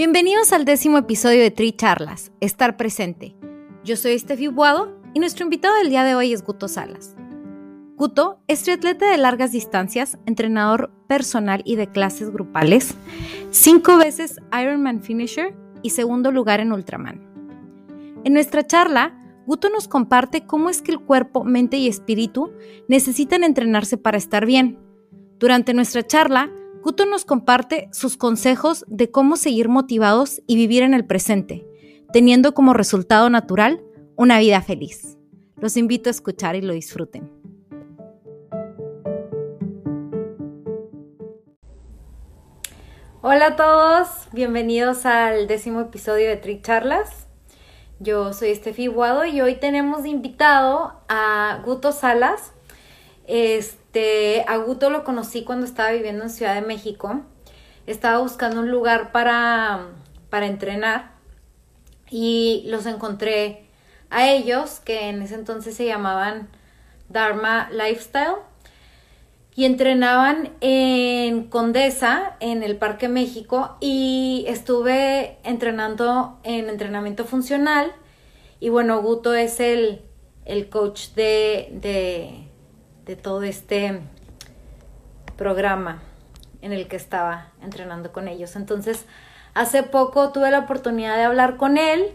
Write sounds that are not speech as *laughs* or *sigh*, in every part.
Bienvenidos al décimo episodio de Tri Charlas, Estar Presente. Yo soy Estefi Buado y nuestro invitado del día de hoy es Guto Salas. Guto es triatleta de largas distancias, entrenador personal y de clases grupales, cinco veces Ironman Finisher y segundo lugar en Ultraman. En nuestra charla, Guto nos comparte cómo es que el cuerpo, mente y espíritu necesitan entrenarse para estar bien. Durante nuestra charla, Guto nos comparte sus consejos de cómo seguir motivados y vivir en el presente, teniendo como resultado natural una vida feliz. Los invito a escuchar y lo disfruten. Hola a todos, bienvenidos al décimo episodio de Trick Charlas. Yo soy Estefi Guado y hoy tenemos invitado a Guto Salas. A Guto lo conocí cuando estaba viviendo en Ciudad de México. Estaba buscando un lugar para, para entrenar y los encontré a ellos, que en ese entonces se llamaban Dharma Lifestyle y entrenaban en Condesa, en el Parque México, y estuve entrenando en entrenamiento funcional. Y bueno, Guto es el, el coach de, de, de todo este programa en el que estaba entrenando con ellos. Entonces, hace poco tuve la oportunidad de hablar con él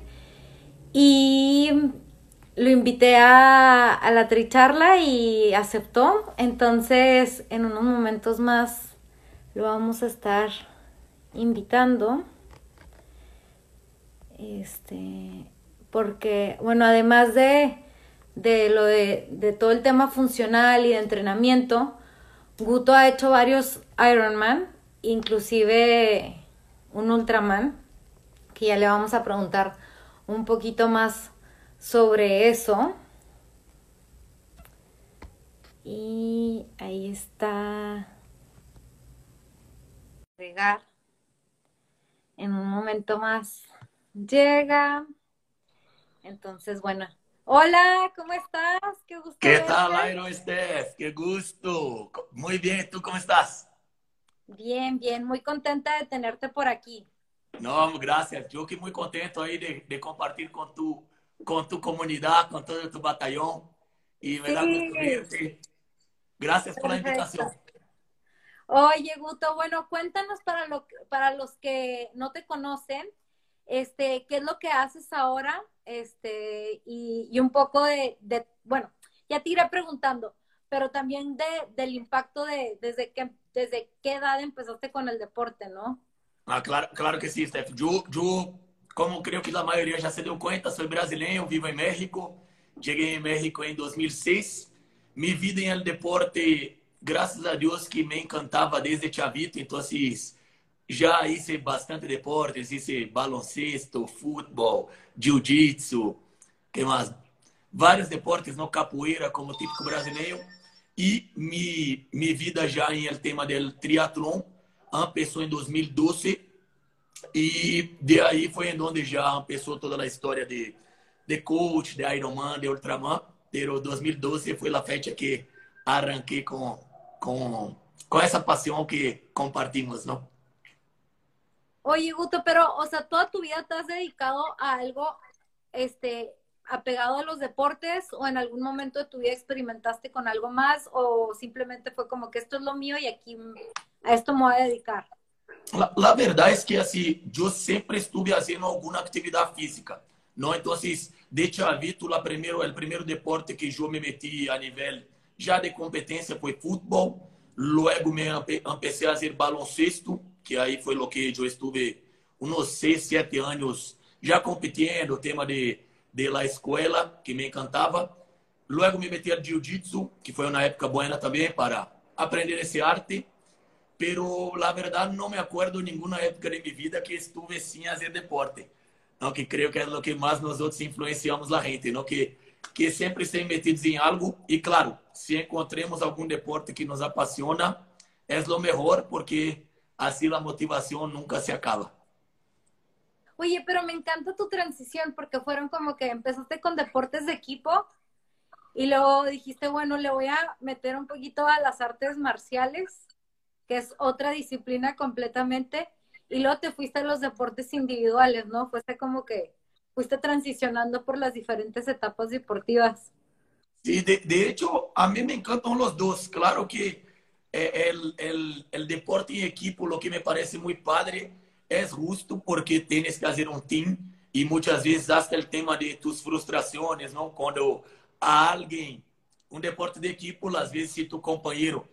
y lo invité a, a la tricharla y aceptó. Entonces, en unos momentos más lo vamos a estar invitando. Este, porque, bueno, además de, de lo de, de todo el tema funcional y de entrenamiento, Guto ha hecho varios Ironman, inclusive un Ultraman, que ya le vamos a preguntar un poquito más sobre eso. Y ahí está. Llegar. En un momento más llega. Entonces, bueno. Hola, ¿cómo estás? Qué gusto. ¿Qué tal, Iron Steph? Qué gusto. Muy bien, ¿tú cómo estás? Bien, bien, muy contenta de tenerte por aquí. No, gracias. Yo que muy contento ahí de, de compartir con tu con tu comunidad, con todo tu batallón. Y me da gusto verte. Gracias por la invitación. Oye, Guto, bueno, cuéntanos para, lo, para los que no te conocen, este, qué es lo que haces ahora, este, y, y un poco de, bueno, ya te iré preguntando, pero también de, del impacto de desde que desde qué edad empezaste con el deporte, ¿no? Ah, claro, claro que sí, Steph. Yo, yo como creio que a maioria já se deu conta, sou brasileiro, vivo em México. Cheguei em México em 2006. Minha vida em el deporte, graças a Deus, que me encantava desde chavito. Então, já hice bastante deportes, hice baloncesto, futebol, jiu-jitsu, que mais? Vários deportes no capoeira, como típico brasileiro. E mi, minha vida já em el tema del triatlon começou em 2012 e de aí foi em onde já começou toda a história de, de coach, de Ironman, de Ultraman. Pero 2012 foi a fecha que arranquei com, com, com essa paixão que compartimos, ¿no? Oye, Guto, pero, o sea, toda tu vida te has dedicado a algo este, apegado a los deportes o en algún momento de tu vida experimentaste con algo más o simplemente fue como que esto es lo mío y aquí a esto me voy a dedicar? La, la, verdade é que assim, eu sempre estuve fazendo alguma atividade física. ¿no? Entonces, de chavito, la primero, el primer deporte que yo me metí a nivel ya de competencia fue fútbol. Luego me empecé a hacer baloncesto, que aí foi o que eu estive uns seis, sete anos já competindo, tema de, de la escola, que me encantava. Luego me meti al jiu-jitsu, que foi uma época buena também para aprender esse arte. Pero la verdad não me acuerdo nenhuma época de minha vida que estuve sem fazer deporte. Não, que creio que é o que mais nós outros influenciamos a gente, não que que sempre estejam metidos em algo e claro, se encontremos algum deporte que nos apaixona, é o melhor porque así la motivación nunca se acaba. Oye, pero me encanta tu transición porque fueron como que empezaste con deportes de equipo y luego dijiste, bueno, le voy a meter un poquito a las artes marciales, que es otra disciplina completamente, y luego te fuiste a los deportes individuales, ¿no? Fuiste como que fuiste transicionando por las diferentes etapas deportivas. Sí, de, de hecho, a mí me encantan los dos. Claro que el, el, el, deporte en equipo, lo que me parece muy padre, es justo porque tienes que hacer un team y muchas veces hasta el tema de tus frustraciones, ¿no? Cuando a alguien, un deporte de equipo, las veces si tu compañero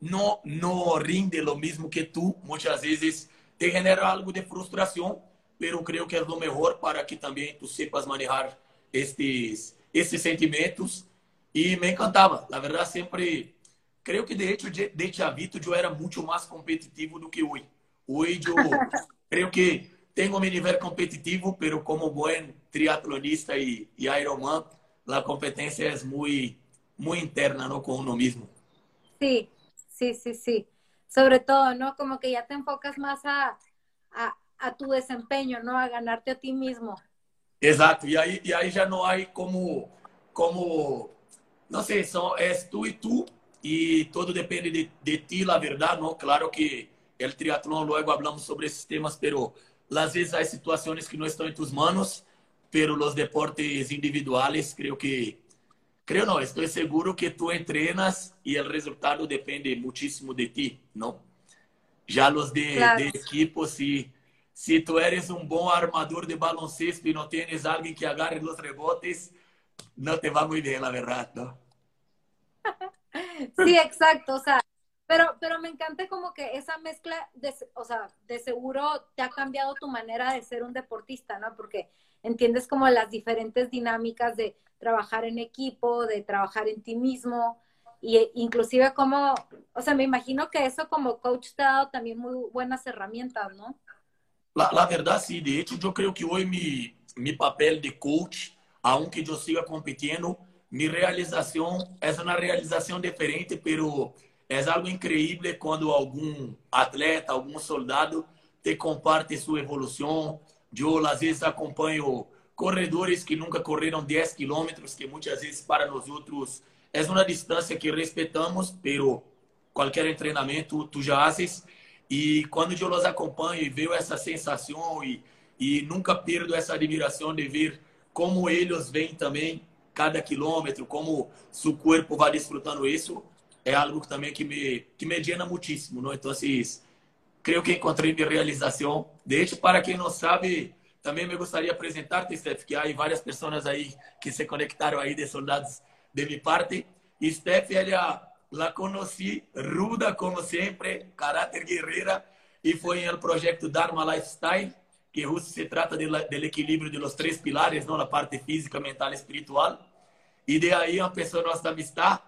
no, no rinde lo mismo que tú, muchas veces te genera algo de frustración, pero creo que es lo mejor para que también tú sepas manejar estes, estes sentimientos. Y me encantaba, la verdad siempre creio que de hecho de chavito eu era muito mais competitivo do que hoje. Hoje eu *laughs* creio que tenho um nível competitivo, pero como bom triatlonista e, e Ironman, a competência é muito, muito interna, ¿no? Com uno mesmo. Sí, sí, sí, sí. Sobre todo, ¿no? Como que ya te enfocas más a, a, a tu desempeño, ¿no? A ganarte a ti mismo. Exato. E aí, e aí já não há como, como, não sei, são, és tu e tu y todo depende de, de, ti, la verdad, ¿no? Claro que el triatlón, luego hablamos sobre esos temas, pero las veces hay situaciones que no están en tus manos, pero los deportes individuales, creo que, creo no, estoy seguro que tú entrenas y el resultado depende muchísimo de ti, ¿no? Ya los de, claro. de equipo, si, si tú eres un buen armador de baloncesto y no tienes alguien que agarre los rebotes, no te va muy bien, la verdad, ¿no? *laughs* Sí, exacto, o sea, pero, pero me encanta como que esa mezcla, de, o sea, de seguro te ha cambiado tu manera de ser un deportista, ¿no? Porque entiendes como las diferentes dinámicas de trabajar en equipo, de trabajar en ti mismo, y inclusive como, o sea, me imagino que eso como coach te ha dado también muy buenas herramientas, ¿no? La, la verdad, sí, de hecho yo creo que hoy mi, mi papel de coach, aunque yo siga compitiendo, mi realização é uma realização diferente, pero é algo incrível quando algum atleta, algum soldado te comparte sua evolução. Eu, às vezes, acompanho corredores que nunca correram 10 quilômetros, que muitas vezes para nós outros é uma distância que respeitamos, pero qualquer treinamento tu já haces. E quando eu os acompanho e vejo essa sensação e, e nunca perdo essa admiração de ver como eles vêm também cada quilômetro, como seu corpo vai desfrutando isso, é algo também que me, que me llena muitíssimo, não? Então, assim, creio que encontrei minha realização. De hecho, para quem não sabe, também me gostaria de apresentar-te, Steph, que há várias pessoas aí que se conectaram aí de soldados de minha parte. E Steph, ela la conheci ruda como sempre, caráter guerreira, e foi no projeto Dharma Lifestyle, que justo se trata equilibrio de los tres pilares, ¿no? La parte física, mental, espiritual. E de aí empezó nossa amistad.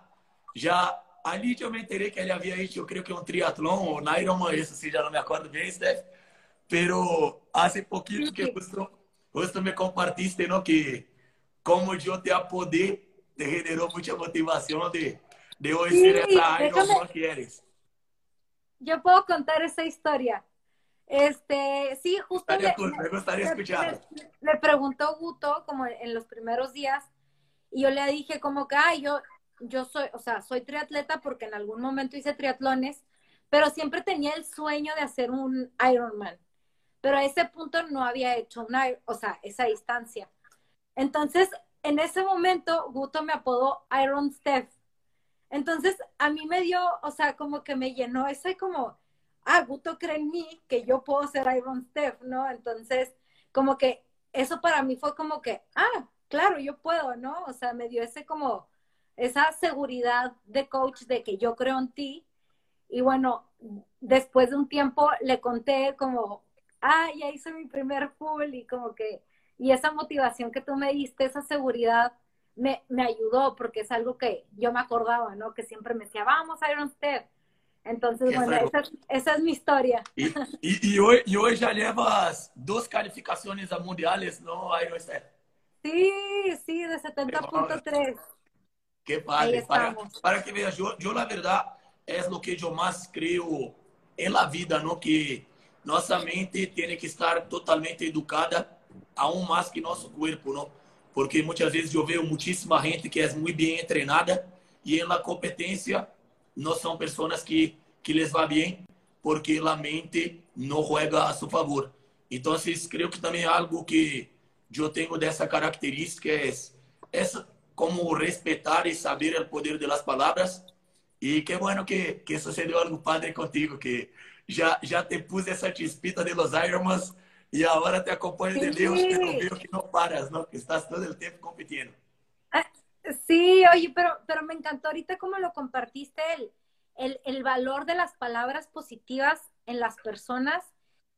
Já ali eu me enterei que ele havia hecho, eu creio que um triatlón ou na Ironman, isso se já não me acordo bem, Steph. Pero hace poquito que justo, justo me compartiste, ¿no? Que como eu te apodé, te generou muita motivação de, de hoje sí, ser essa Ironman que eres. Eu posso contar essa história. Este, sí, justo le, me gustaría escuchar. Le, le, preguntó Guto como en los primeros días y yo le dije como que, ay, yo, yo soy, o sea, soy triatleta porque en algún momento hice triatlones, pero siempre tenía el sueño de hacer un Ironman. Pero a ese punto no había hecho una, o sea, esa distancia. Entonces, en ese momento, Guto me apodó Iron Steph. Entonces, a mí me dio, o sea, como que me llenó ese como, ah, Guto cree en mí que yo puedo ser Iron Steph, ¿no? Entonces, como que eso para mí fue como que, ah, claro, yo puedo, ¿no? O sea, me dio ese como, esa seguridad de coach de que yo creo en ti. Y bueno, después de un tiempo le conté como, ah, ya hice mi primer full y como que, y esa motivación que tú me diste, esa seguridad, me, me ayudó porque es algo que yo me acordaba, ¿no? Que siempre me decía, vamos a Iron Step. Entonces, bueno, esa, esa, es mi historia. Y, y, y, hoy, y hoy ya llevas dos calificaciones a mundiales, ¿no, Iron Step? Sí, sí, de 70.3. Qué padre. Para, para, que veas, yo, yo la verdad es lo que yo más creo en la vida, ¿no? Que nuestra mente tiene que estar totalmente educada, aún más que nuestro cuerpo, ¿no? Porque muchas veces yo veo muchísima gente que es muy bien entrenada y en la competencia no son personas que, que les va bien porque la mente no juega a su favor. Entonces, creo que también algo que yo tengo de esa característica es, es como respetar y saber el poder de las palabras. Y qué bueno que, que sucedió algo padre contigo, que ya, ya te puse esa chispita de los Ironmans y ahora te acompaño de Dios, sí. pero veo que no paras, ¿no? Que estás todo el tiempo compitiendo. Ah, sí, oye, pero, pero me encantó ahorita cómo lo compartiste, el, el, el valor de las palabras positivas en las personas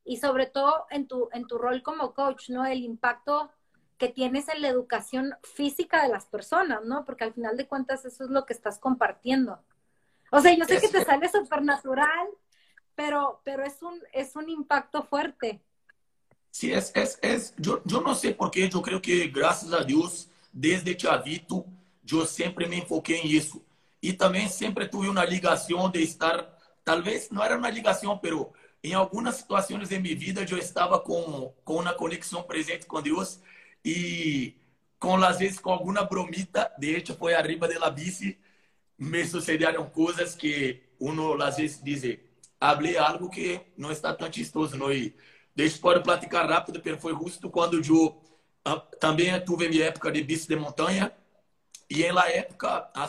y sobre todo en tu, en tu rol como coach, ¿no? El impacto que tienes en la educación física de las personas, ¿no? Porque al final de cuentas eso es lo que estás compartiendo. O sea, yo sé que te sale súper natural, pero, pero es, un, es un impacto fuerte. Sí, es, es, es yo, yo no sé por qué, yo creo que gracias a Dios, desde chavito, yo siempre me enfoqué en eso. Y también siempre tuve una ligación de estar, tal vez no era una ligación, pero em algumas situações em minha vida eu estava com, com uma conexão presente com Deus e com às vezes com alguma bromita, de hecho foi arriba de la bici, me sucederam coisas que uno às vezes diz, hablé algo que não está tão chistoso, não? E deixa pode platicar rápido, porque foi justo quando eu ah, também tive minha época de bici de montanha e em la época, há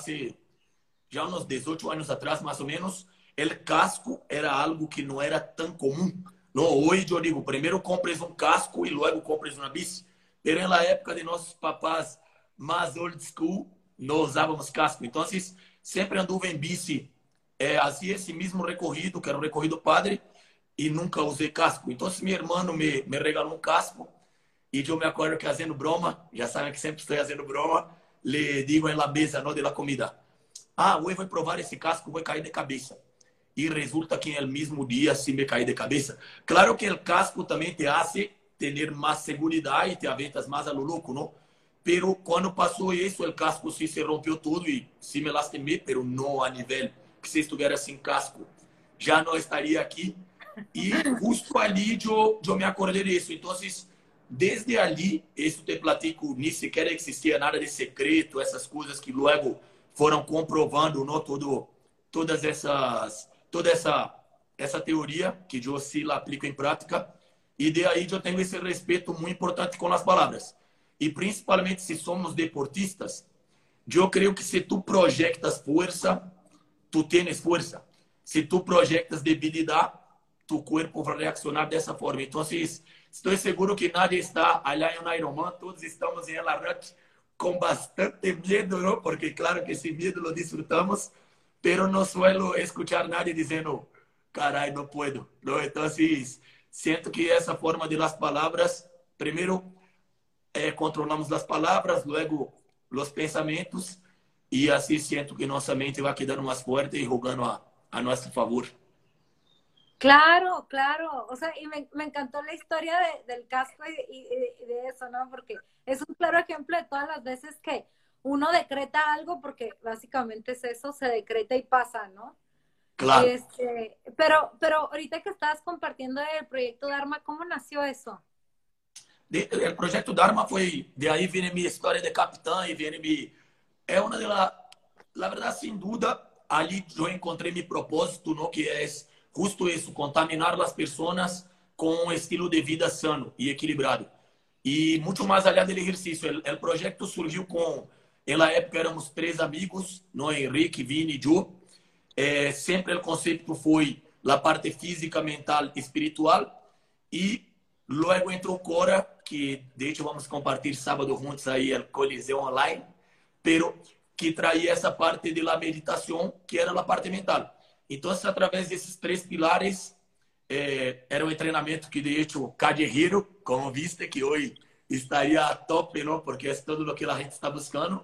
já uns 18 anos atrás, mais ou menos, el casco era algo que não era tão comum. No, hoje eu digo, primeiro compres um casco e logo compres uma bici. Pero na época de nossos papás mais old school, nós usávamos casco. Então, sempre anduve em bici, é, fazia esse mesmo recorrido, que era o recorrido padre, e nunca usei casco. Então, meu irmão me, me regalou um casco, e eu me acordo que fazendo broma, já sabem que sempre estou fazendo broma, le digo em la mesa, não de la comida, ah, hoje vou provar esse casco, vou cair de cabeça y resulta que en el mismo día sí me caí de cabeza. Claro que el casco también te hace tener más seguridad y te aventas más a lo loco, ¿no? Pero pasó eso, el casco sí se rompió todo y sí me lastimé, pero no a nivel que si estuviera sin casco, ya no estaría aquí. Y justo allí yo, yo me acordé de eso. Entonces, desde allí, eso te platico, ni siquiera existía nada de secreto, essas coisas que luego foram comprovando, ¿no? Todo, todas essas toda essa essa teoria que eu se aplico em prática. E de aí eu tenho esse respeito muito importante com as palavras. E principalmente se somos deportistas eu creio que se tu projetas força tu tens força. Se tu projetas debilidade tu corpo vai reaccionar dessa forma. Então estou seguro que nadie está allá em Ironman todos estamos em El Arranque com bastante medo ¿no? porque claro que esse medo lo disfrutamos pero no suelo escuchar nadie diciendo, caray, no puedo. ¿no? Entonces, siento que esa forma de las palabras, primero eh, controlamos las palabras, luego los pensamientos, y así siento que nuestra mente va quedando más fuerte y jugando a, a nuestro favor. Claro, claro. O sea, y me, me encantó la historia de, del casco y, y, y, de eso, ¿no? Porque es un claro ejemplo de todas las veces que uno decreta algo porque básicamente es eso, se decreta y pasa, ¿no? Claro. Este, pero, pero ahorita que estabas compartiendo el proyecto Dharma, ¿cómo nació eso? De, el proyecto Dharma fue, de ahí viene mi historia de capitán y viene mi... Es una de las, la verdad, sin duda, allí yo encontré mi propósito, ¿no? Que es justo eso, contaminar las personas con un estilo de vida sano y equilibrado. Y mucho más allá del ejercicio, el, el proyecto surgió con Na época éramos três amigos, no Henrique, Vini e Joe. É, sempre o conceito foi a parte física, mental, espiritual. E logo entrou Cora, que de hecho vamos compartilhar sábado juntos aí o Coliseu online, pero que traía essa parte de la meditação, que era a parte mental. Então, através desses três pilares, eh, era um treinamento que, de hecho, callejero, como viste, que hoje estaria top, não? porque é tudo o que a gente está buscando.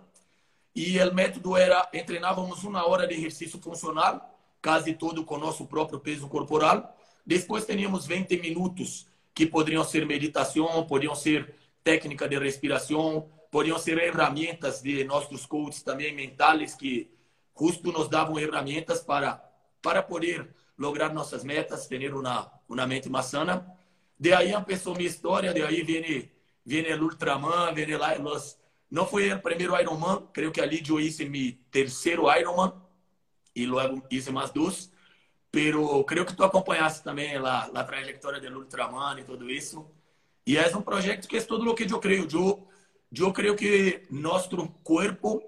E o método era, treinávamos uma hora de exercício funcional, quase todo com nosso próprio peso corporal. Depois teníamos 20 minutos que poderiam ser meditação, podiam ser técnica de respiração, podiam ser ferramentas de nossos coaches também mentais que justo nos davam ferramentas para para poder lograr nossas metas, ter uma uma mente mais sana. De aí começou minha história, de aí vem vem o Ultraman, vem lá los não foi o primeiro Ironman, creio que ali eu hice meu terceiro Ironman e logo hice mais dois. Pero creio que tu acompanhaste também a, a trajetória do Ultraman e tudo isso. E é um projeto que é tudo o que eu creio. Eu, eu creio que nosso corpo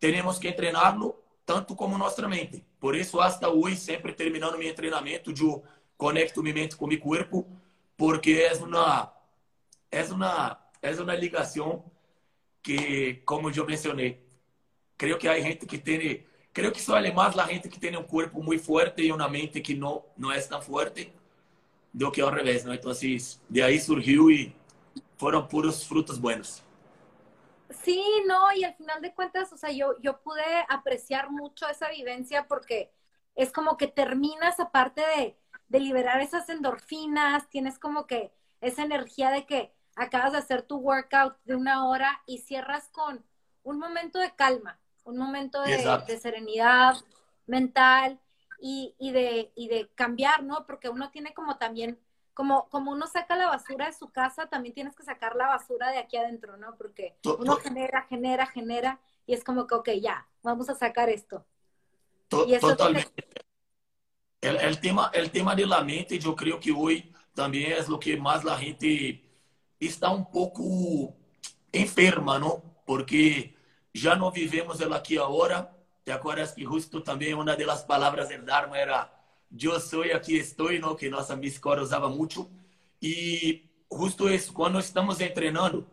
temos que treiná-lo tanto como nossa mente. Por isso, hasta hoje, sempre terminando meu treinamento, eu conecto minha mente com meu corpo, porque é uma é uma é uma ligação que, como eu mencionei, creio que há gente que tem Creo que só mais a gente que tem um corpo muito forte e uma mente que não não é tão forte do que ao revés, ¿no? Então, de aí surgiu e foram puros frutos buenos. Sí, no, y al final de cuentas, o sea, yo, yo pude apreciar mucho esa vivencia porque es como que terminas, aparte de, de liberar esas endorfinas, tienes como que esa energía de que acabas de hacer tu workout de una hora y cierras con un momento de calma, un momento de, serenidad mental y, de, de cambiar, ¿no? Porque uno tiene como también, como, como uno saca la basura de su casa, también tienes que sacar la basura de aquí adentro, ¿no? Porque uno genera, genera, genera y es como que, ok, ya, vamos a sacar esto. totalmente. El, tema, el tema de la mente, yo creo que hoy también es lo que más la gente está un poco enferma, ¿no? Porque já não vivemos ela aqui agora. Te acuerdas que justo também uma das palavras do Dharma era eu sou e aqui estou, não? que nossa biscora usava muito. E justo isso, quando estamos treinando,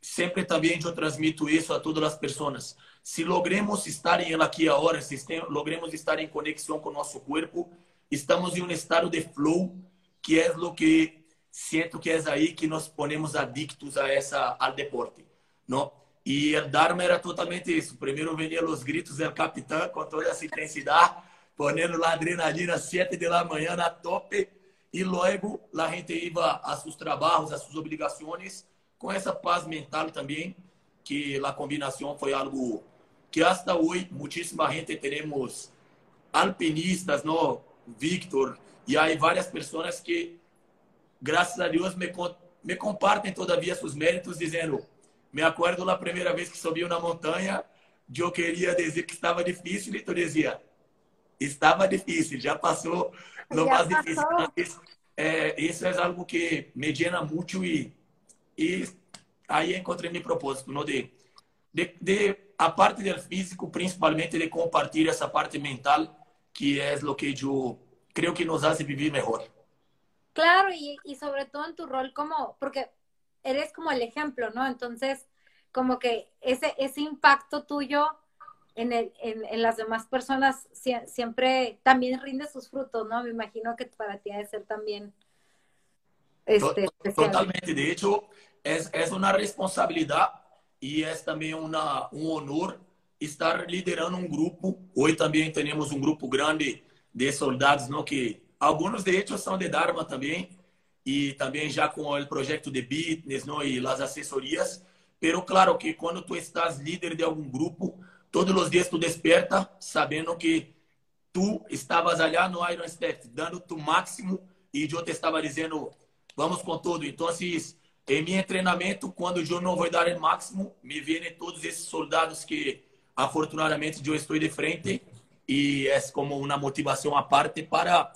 sempre também eu transmito isso a todas as pessoas. Se logremos estar em ela aqui agora, se logremos estar em conexão com o nosso corpo, estamos em um estado de flow, que é o que sinto que é aí que nos ponemos adictos a essa ao deporte, não? E o Dharma era totalmente isso. Primeiro venia os gritos do capitão com toda essa intensidade, ponendo lá adrenalina às 7 da manhã na top. E logo a gente ia a seus trabalhos, a suas obrigações, com essa paz mental também, que a combinação foi algo que hasta hoje muitíssima gente temos alpinistas, no Victor, e aí várias pessoas que, graças a Deus, me, me compartem todavia seus méritos, dizendo me acordo da primeira vez que subiu na montanha, eu queria dizer que estava difícil e tu dizia, estava difícil, já passou no mais difícil. Mas, é, isso é algo que me llena muito e, e aí encontrei meu propósito, não de, de, de a parte do físico, principalmente de compartilhar essa parte mental, que é o que eu creio que nos hace viver melhor. Claro, y, y sobre todo en tu rol como, porque eres como el ejemplo, ¿no? Entonces, como que ese, ese impacto tuyo en, el, en, en las demás personas siempre también rinde sus frutos, ¿no? Me imagino que para ti debe ser también. Este, Totalmente. De hecho, es, es una responsabilidad y es también una, un honor estar liderando un grupo. Hoy también tenemos un grupo grande de soldados, ¿no? Que algunos de ellos son de Dharma también e também já com o projeto de business não? e as assessorias. Pero claro que quando tu estás líder de algum grupo, todos os dias tu desperta sabendo que tu estavas allá no Iron Step, dando tu máximo e eu te estava dizendo, vamos com tudo. Então, em meu treinamento, quando eu não vou dar o máximo, me vêm todos esses soldados que, afortunadamente, eu estou de frente e é como uma motivação à parte para,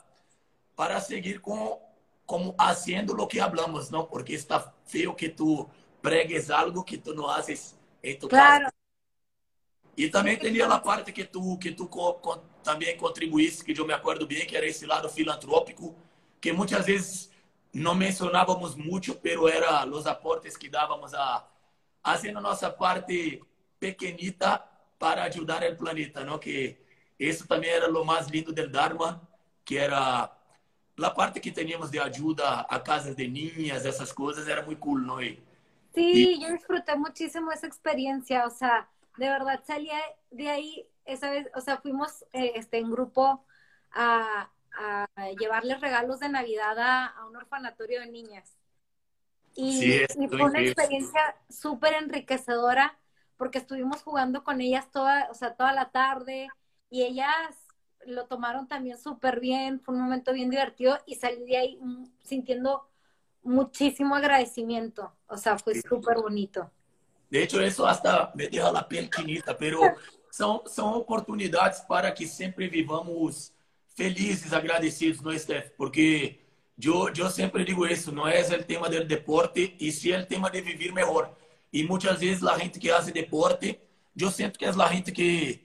para seguir com como haciendo lo que hablamos, ¿no? Porque está feo que tú pregues algo que tú no haces en tu claro. casa. E também tinha a parte que tu que tu co, co, também contribuísse, que eu me acordo bem, que era esse lado filantrópico, que muitas vezes no mencionábamos mucho, pero era los aportes que dábamos a haciendo nuestra parte pequeñita para ayudar al planeta, ¿no? Que eso también era lo más lindo del Dharma, que era la parte que teníamos de ayuda a casas de niñas, esas cosas, era muy cool, ¿no? Y, sí, y... yo disfruté muchísimo esa experiencia, o sea, de verdad salí de ahí esa vez, o sea, fuimos eh, este, en grupo a, a, llevarles regalos de Navidad a, a un orfanatorio de niñas. Y, Sí, y fue una experiencia súper enriquecedora porque estuvimos jugando con ellas toda, o sea, toda la tarde y ellas lo tomaron también súper bien, fue un momento bien divertido y salí de ahí mm, sintiendo muchísimo agradecimiento, o sea, fue súper bonito. De hecho, eso hasta me deja la piel chinita, pero são, são oportunidades para que sempre vivamos felizes, agradecidos, não é, Steph? Porque eu, eu sempre digo isso, não é o tema do deporte, e sim é o tema de viver melhor. E muitas vezes a gente que faz deporte, eu sinto que é a gente que,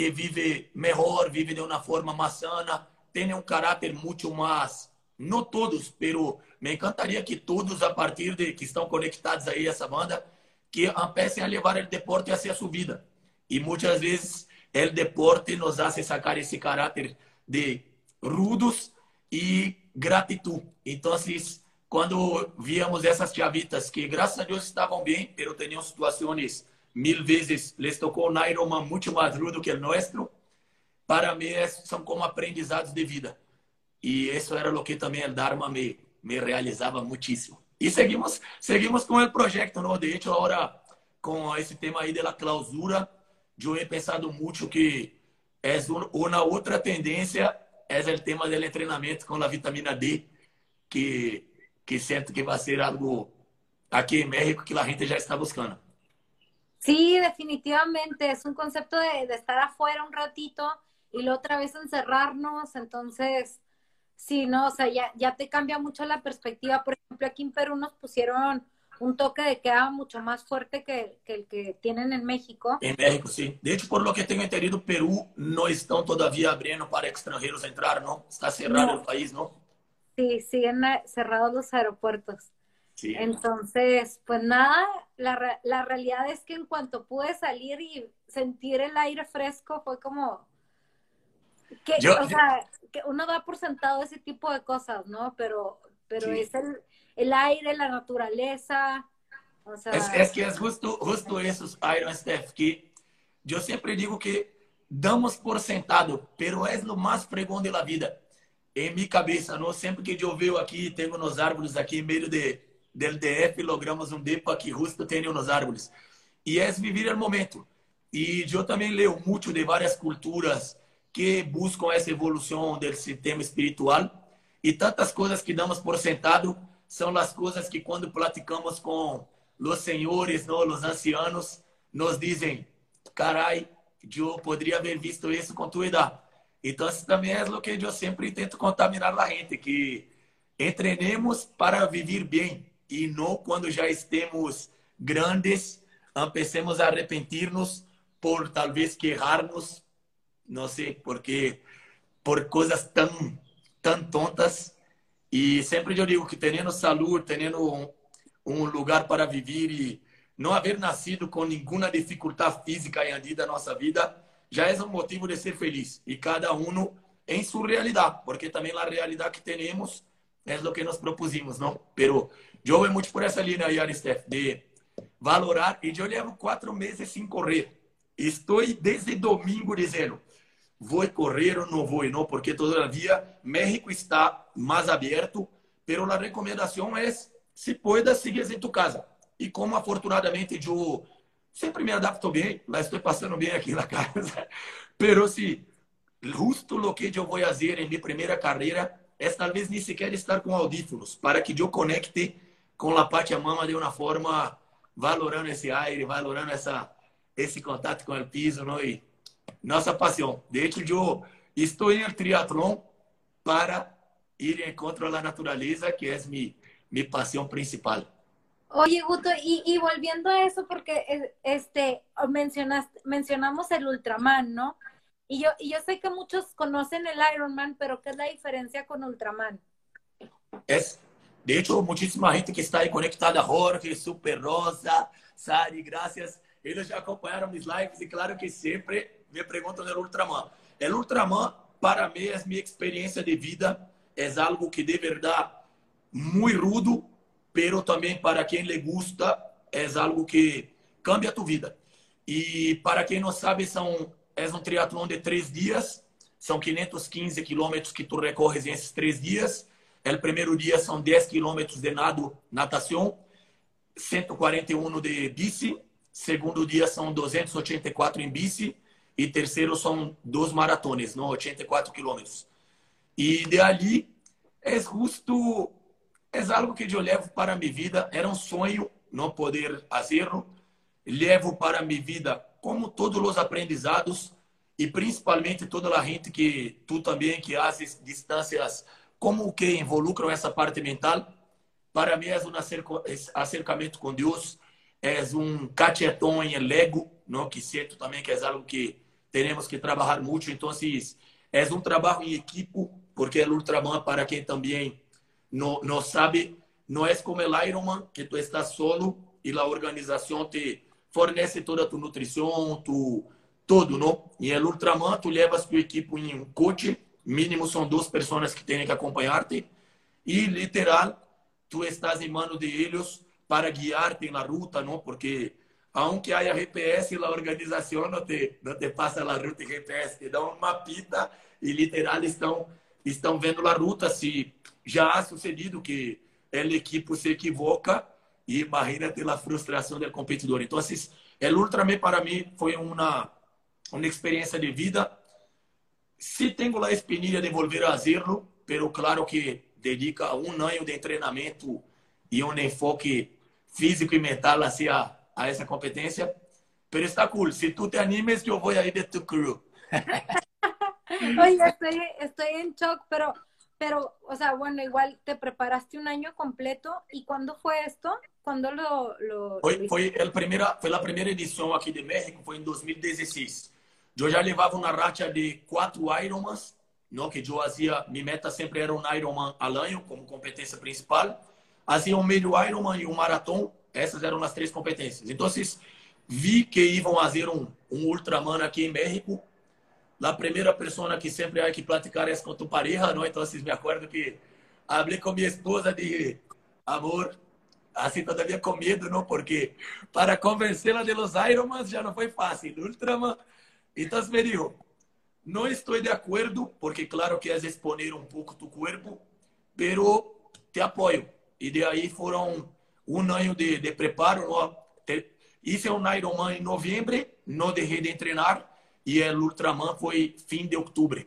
que vive melhor, vive de uma forma mais sana, tem um caráter muito mais, não todos, pero me encantaria que todos, a partir de que estão conectados aí essa banda, que empecem a levar o deporte hacia sua vida. Y muchas veces el deporte nos hace sacar ese carácter de rudos y gratitud. Entonces, cuando víamos esas chavitas que, gracias a Dios, estaban bien, pero tenían situaciones mil veces, les tocó un Ironman mucho más rudo que el nuestro, para mí son como aprendizados de vida. Y eso era lo que también el Dharma me, me realizaba muchísimo. Y seguimos, seguimos con el proyecto, ¿no? De hecho, ahora con ese tema ahí de la clausura, yo he pensado mucho que es un, una otra tendencia, es el tema del entrenamiento con la vitamina D, que, que siento que va a ser algo aquí en México que la gente ya está buscando. Sí, definitivamente, es un concepto de, de estar afuera un ratito y luego otra vez encerrarnos, entonces, sí, no, o sea, ya, ya te cambia mucho la perspectiva. Por ejemplo, aquí en Perú nos pusieron un toque de queda mucho más fuerte que, que, el que tienen en México. En México, sí. De hecho, por lo que tengo entendido, Perú no están todavía abriendo para extranjeros entrar, ¿no? Está cerrado No. el país, ¿no? Sí, siguen eh, cerrados los aeropuertos. Sí. Entonces, pues nada, la, la realidad es que en cuanto pude salir y sentir el aire fresco, fue como que, Yo- o sea, que uno da por sentado ese tipo de cosas, ¿no? Pero, pero Sí. es el, el aire, la naturaleza, o sea, Es, es que es justo, justo esos Iron Steph, que yo siempre digo que damos por sentado, pero es lo más fregón de la vida. En mi cabeza, ¿no? Siempre que yo veo aquí, tengo unos árboles aquí en medio de, del DF, logramos un depo aquí justo, tiene unos árboles. Y es vivir el momento. Y yo también leo mucho de varias culturas que buscan esa evolución del sistema espiritual. Y tantas cosas que damos por sentado são as coisas que quando platicamos com os senhores, não, os ancianos, nos dizem, carai, eu poderia haver visto isso com tua idade. Então, isso também é o que eu sempre tento contaminar a gente, que entrenemos para viver bem e não quando já estemos grandes, empecemos a arrepentir-nos por talvez que errarmos, não sei, porque por coisas tão, tão tontas. E sempre eu digo que tendo saúde, tendo um, lugar para viver e não haver nascido com nenhuma dificuldade física em da nossa vida, já é um motivo de ser feliz. E cada um em sua realidade, porque também a realidade que temos é o que nos propusimos, não? Pero eu vou muito por essa linha aí, Aristef, de valorar. E eu levo quatro meses sem correr. Estou desde domingo dizendo, vou correr ou não vou, não, porque todavia México está mais aberto, pero a recomendação é, se pueda, sigas em tu casa. E como afortunadamente eu sempre me adapto bem, lá estou passando bem aqui na *laughs* casa, pero se justo lo que eu vou fazer em minha primeira carreira é talvez nem sequer estar com audífonos, para que eu conecte com a Pachamama de uma forma valorando esse aire, valorando essa esse contato com o piso, não? E nossa paixão. De hecho, eu estou em triatlon para ir em contra a natureza, que é minha, minha paixão principal. Oye, Guto, y, y volviendo a eso, porque eh, este mencionaste, mencionamos el Ultraman, ¿no? Y yo, y yo sé que muchos conocen el Ironman, pero ¿qué es la diferencia con Ultraman? Es, De hecho, muchísima gente que está aí conectada, Jorge, Super Rosa, Sari, graças. Eles já acompanharam mis lives e claro que sempre me perguntam do Ultraman. O Ultraman, para mim, é minha experiência de vida, é algo que de verdade muito rudo, pero também para quem le gusta, é algo que cambia tu vida. E para quem não sabe, são, é um triatlon de três dias, são 515 quilômetros que tu recorres nesses três dias. O primeiro dia são 10 quilômetros de nado, natação, 141 de bici. Segundo dia são 284 em bici. E terceiro são dois maratones, não 84 quilômetros. E de ali é justo, é algo que eu levo para a minha vida. Era um sonho não poder fazê-lo. Levo para a minha vida, como todos os aprendizados, e principalmente toda a gente que tu também que faz distâncias como que involucram essa parte mental para mim é um acercamento com Deus é um cachetón em lego não? Que sinto também que é algo que temos que trabalhar muito. Então é um trabalho em equipe porque o Ultraman para quem também não, não sabe. Não é como o Ironman que tu estás solo e a organização te fornece toda a tua nutrição tu todo, não? E el Ultraman, tu levas tu equipo em um coche, mínimo são duas pessoas que têm que acompanhar-te, e literal, tu estás em mano de eles para guiar-te na ruta, não? Porque aunque haya GPS, a organização não te, não te passa a ruta em GPS, te dá uma pita e literal estão, estão vendo a ruta. Se já ha sucedido que a equipe se equivoca, e imagina-te a frustração do competidor. Então, o Ultraman para mim foi uma uma experiência de vida. Se tenho a experiência de volver a fazê-lo, pero claro que dedica um ano de treinamento e um enfoque físico e mental hacia a essa competência. Pero está cool. Si tú te animes, yo voy a ir de tu crew. *laughs* Oye, estoy, estoy en shock, pero, pero, o sea, bueno, igual te preparaste un año completo. ¿Y cuándo fue esto? ¿Cuándo lo...? lo foi, foi, el primera, foi a primeira edição aqui de México, foi em 2016. Eu já levava uma racha de quatro Ironmans, não, que eu fazia, minha meta sempre era um Ironman al ano como competência principal. Fazia um meio Ironman e um maratão, essas eram as três competências. Então, vi que iam fazer um, um Ultraman aqui em México. A primeira pessoa que sempre há que platicar é com tu pareja, não? Então, vocês me acordam que falei com minha esposa de amor, assim todavia com medo, não? Porque para convencê-la de los Ironmans já não foi fácil. Ultraman então, me dijo, não estou de acordo, porque claro que é exponer um pouco tu corpo, pero te apoio. E de aí foram um ano de, de preparo. Te, hice um Ironman em novembro, não deixei de treinar, e o Ultraman foi fim de outubro.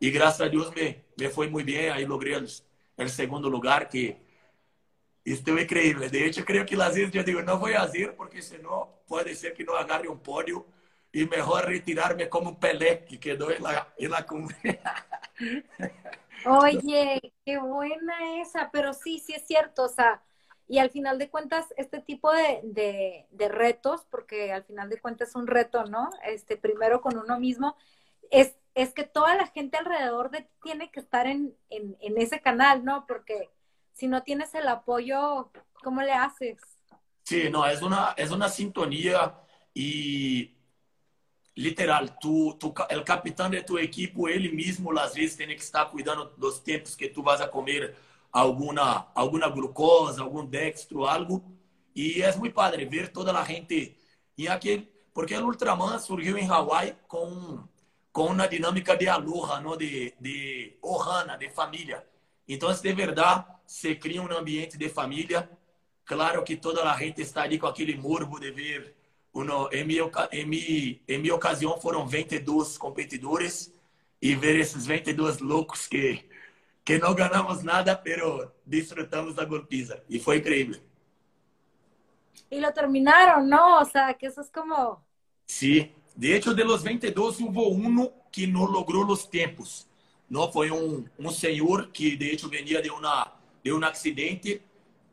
E graças a Deus me, me foi muito bem, aí logrei o segundo lugar, que estou incrível. De hecho, creio que às vezes eu digo, não vou fazer, porque senão pode ser que não agarre um pódio y mejor retirarme como Pelé, que quedó en la, en la cumbre. *laughs* Oye, qué buena esa, pero sí, sí es cierto, o sea, y al final de cuentas, este tipo de, de, de, retos, porque al final de cuentas es un reto, ¿no? Este, primero con uno mismo, es, es que toda la gente alrededor de ti tiene que estar en, en, en ese canal, ¿no? Porque si no tienes el apoyo, ¿cómo le haces? Sí, no, es una, es una sintonía y literal, tu, tu, o capitão de tua equipe, ele mesmo, às vezes, tem que estar cuidando dos tempos que tu vas a comer alguma, alguma glucosa, algum dextro, algo. E é muito padre ver toda a gente e aquele, porque o Ultraman surgiu em Hawaii com com uma dinâmica de aloha, não de de ohana, de família. Então, de verdade, se cria um ambiente de família. Claro que toda a gente está ali com aquele morbo de ver uno, em, minha, em, minha, em minha ocasião foram 22 competidores e ver esses 22 loucos que que não ganhamos nada, pero disfrutamos da golpiza e foi incrível. E lo terminaram, não? O sea, que isso é como... Sí, de hecho de los 22 hubo uno que não logrou os tempos. Não foi um, um senhor que de hecho venia de uma de um acidente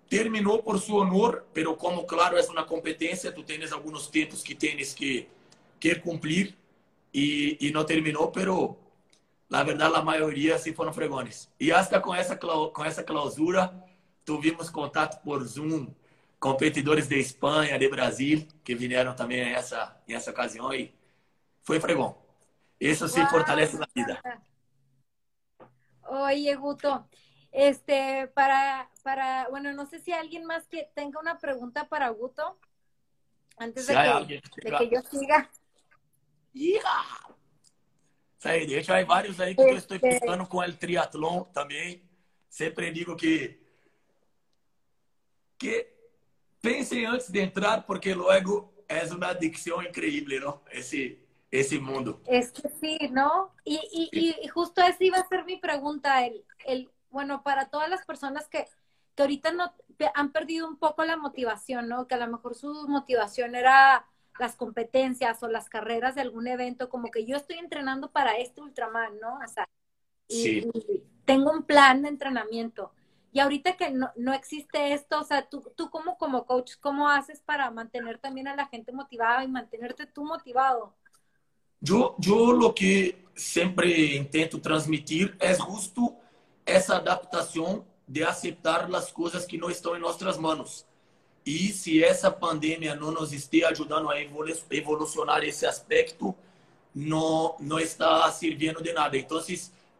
terminou por seu honor, pero como claro é uma competência, tu tens alguns tempos que tens que que cumprir e, e não terminou, pero la verdade a maioria sim foram fregones. E hasta com essa com essa clausura tivemos contato por Zoom, competidores de Espanha, de Brasil, que vieram também nessa, nessa ocasião e foi fregão. Isso se fortalece na vida. Oye, Guto, este, para, para, bueno, no sé si alguien más que tenga una pregunta para Guto, antes de, que, que, de que, yo siga. Yeah. Aí, deixa aí vários aí que eu estou pensando com o triatlon também. Sempre digo que que pensem antes de entrar porque luego é uma adicção incrível, não? Esse ese mundo. Es que sí, ¿no? Y, y, y, justo esa iba a ser mi pregunta, el, el, bueno, para todas las personas que, que ahorita no han perdido un poco la motivación, ¿no? Que a lo mejor su motivación era las competencias o las carreras de algún evento, como que yo estoy entrenando para este Ultraman, ¿no? O sea, y, tengo un plan de entrenamiento. Y ahorita que no, no existe esto, o sea, tú, tú como, como coach, ¿cómo haces para mantener también a la gente motivada y mantenerte tú motivado? Yo, yo lo que sempre intento transmitir é justo essa adaptação de aceitar as coisas que não estão em nossas mãos. E se essa pandemia não nos esteja ajudando a evolucionar esse aspecto, não, não está servindo de nada. Então,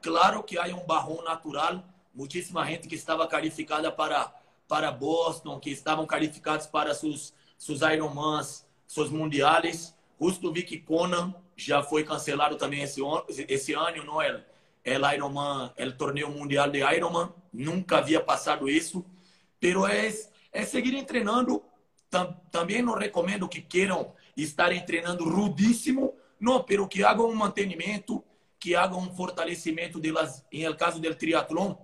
claro que há um barrão natural, muitíssima gente que estava qualificada para, para Boston, que estavam qualificados para seus, seus Ironmans, seus mundiais. Justo vi que Conan já foi cancelado também esse, esse ano, não é? El Ironman, el torneio mundial de Ironman, nunca havia passado isso, pero é, é seguir treinando. Tam, também não recomendo que queiram estar treinando rudíssimo, não, pero que hagam um mantenimento, que hagam um fortalecimento delas, em caso do triatlon,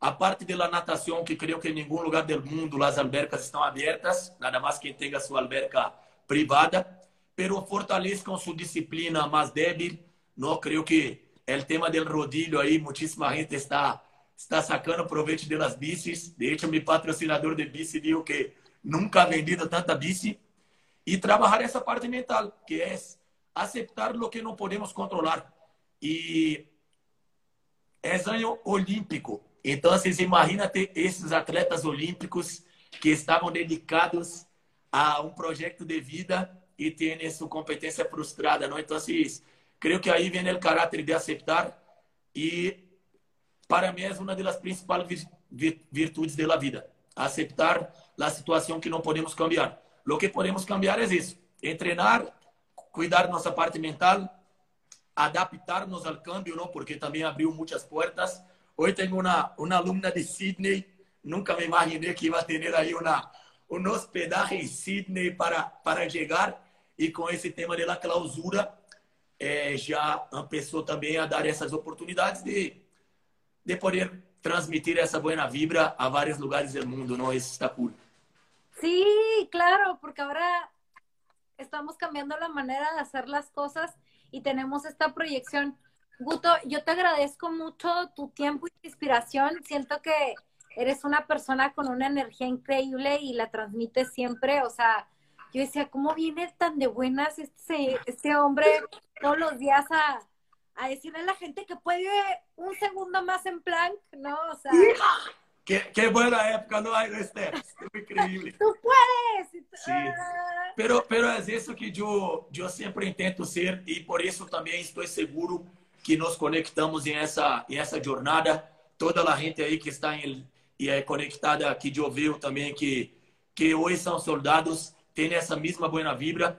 a parte da natação, que creio que em nenhum lugar do mundo as albercas estão abertas, nada mais quem tenha sua alberca privada pero fortalezcan su disciplina más débil. No creo que el tema del rodillo ahí, muchísima gente está, está sacando provecho de las bicis. De hecho, mi patrocinador de bici dijo que nunca ha vendido tanta bici. Y trabajar esa parte mental, que es aceptar lo que no podemos controlar. Y es año olímpico. Entonces, imagínate esses atletas olímpicos que estavam dedicados a um projeto de vida e tem sua competência frustrada? Então, assim, creio que aí vem o caráter de aceitar e para mim é uma das principais virtudes da vida, aceitar a situação que não podemos cambiar. O que podemos cambiar é isso, treinar, cuidar nossa parte mental, adaptar-nos ao câmbio, não? Porque também abriu muitas portas. Hoje tenho uma uma alumna de Sydney, nunca me imaginei que ia ter aí uma um hospedaje em Sydney para para chegar e com esse tema da clausura, é, já começou também a dar essas oportunidades de, de poder transmitir essa boa vibra a vários lugares do mundo. Isso está cool. Sí, claro, porque ahora estamos cambiando la manera de hacer las cosas y tenemos esta proyección. Guto, yo te agradezco mucho tu tiempo y inspiración. Siento que eres una persona con una energía increíble y la transmites siempre. O sea, yo decía, ¿cómo viene tan de buenas este, este hombre todos los días a, a decirle a la gente que puede un segundo más en plank, ¿no? O sea... Qué, qué buena época, ¿no? hay este, increíble. Tú puedes. Sí. Pero, pero es eso que yo, yo siempre intento ser y por eso también estoy seguro que nos conectamos en esa, en esa jornada. Toda la gente ahí que está en y é conectada, que eu vejo também que, que hoje são soldados tem essa mesma boa vibra.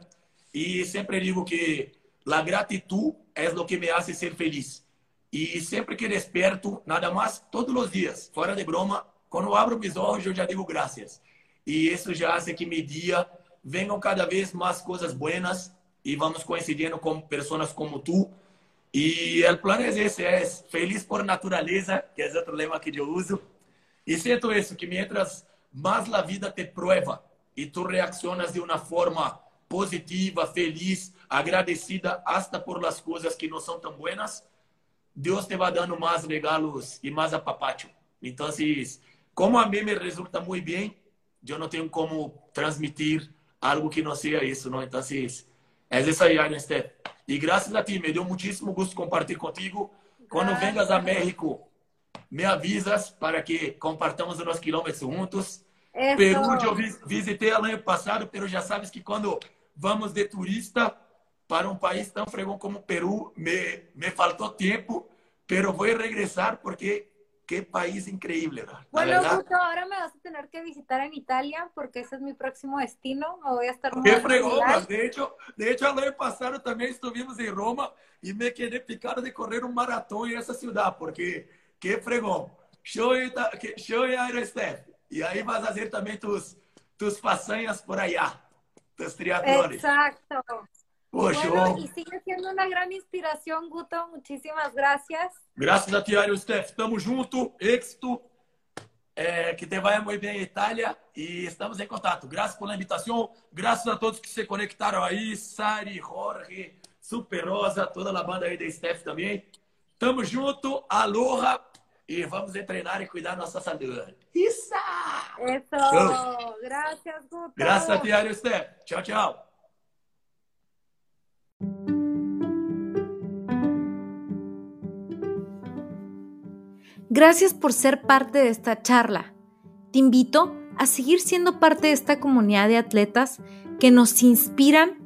E sempre digo que a gratidão é o que me hace ser feliz. E sempre que desperto, nada mais, todos os dias, fora de broma, quando abro meus olhos, eu já digo graças. E isso já hace que meu dia venham cada vez mais coisas buenas e vamos coincidindo com pessoas como tu. E o plano é esse, é feliz por natureza, que é outro lema que eu uso. E sinto isso, que mientras mais a vida te prueba, e tu reaccionas de uma forma positiva, feliz, agradecida hasta por las coisas que não são tão buenas, Deus te vai dando mais regalos e mais apapacho. Então, como a mim me resulta muito bem, eu não tenho como transmitir algo que não seja isso, não? Então, é isso aí, Steph. E graças a ti, me deu muitíssimo gosto compartilhar contigo. Quando vengas a México, me avisas para que compartamos os quilômetros juntos. Eso. Peru, eu visitei ano passado, Peru já sabes que quando vamos de turista para um país tão fregão como Peru, me, me faltou tempo, pero vou regressar porque qué país increíble. ¿verdad? Bueno, justo ahora me vas a tener que visitar en Italia porque ese es mi próximo destino. Me voy a estar muy fregón, de hecho, de hecho, el año pasado también estuvimos en Roma y me quedé picado de correr un maratón en esa ciudad porque qué fregón. Show show Aerostep. Y ahí vas a hacer también tus, tus façanhas por allá, tus triatlones. Exacto. bueno, y sigue siendo una gran inspiración, Guto. Muchísimas gracias. Graças a ti, Ario Steph. Estamos junto, êxito. É, que te vaya muito bem em Itália e estamos em contato. Graças pela invitação, graças a todos que se conectaram aí, Sari, Jorge, Super Rosa, toda a banda aí da Steph também. Tamo junto, aloha e vamos treinar e cuidar da nossa saúde. Isso! Isso! Graças, Guto. Graças a ti, Steph. Tchau, tchau. Gracias por ser parte de esta charla. Te invito a seguir siendo parte de esta comunidad de atletas que nos inspiran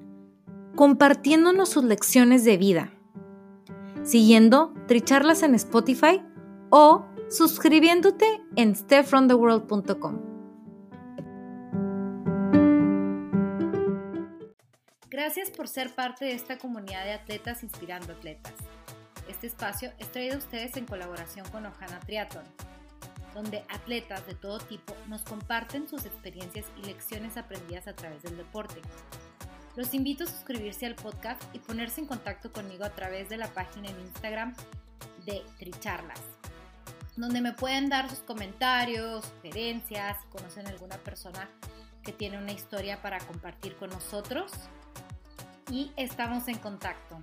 compartiéndonos sus lecciones de vida, siguiendo Tricharlas en Spotify o suscribiéndote en stepfromtheworld.com. Gracias por ser parte de esta comunidad de atletas inspirando atletas. Este espacio es traído a ustedes en colaboración con Ojana Triathlon, donde atletas de todo tipo nos comparten sus experiencias y lecciones aprendidas a través del deporte. Los invito a suscribirse al podcast y ponerse en contacto conmigo a través de la página en Instagram de Tricharlas, donde me pueden dar sus comentarios, sugerencias, si conocen alguna persona que tiene una historia para compartir con nosotros. Y estamos en contacto.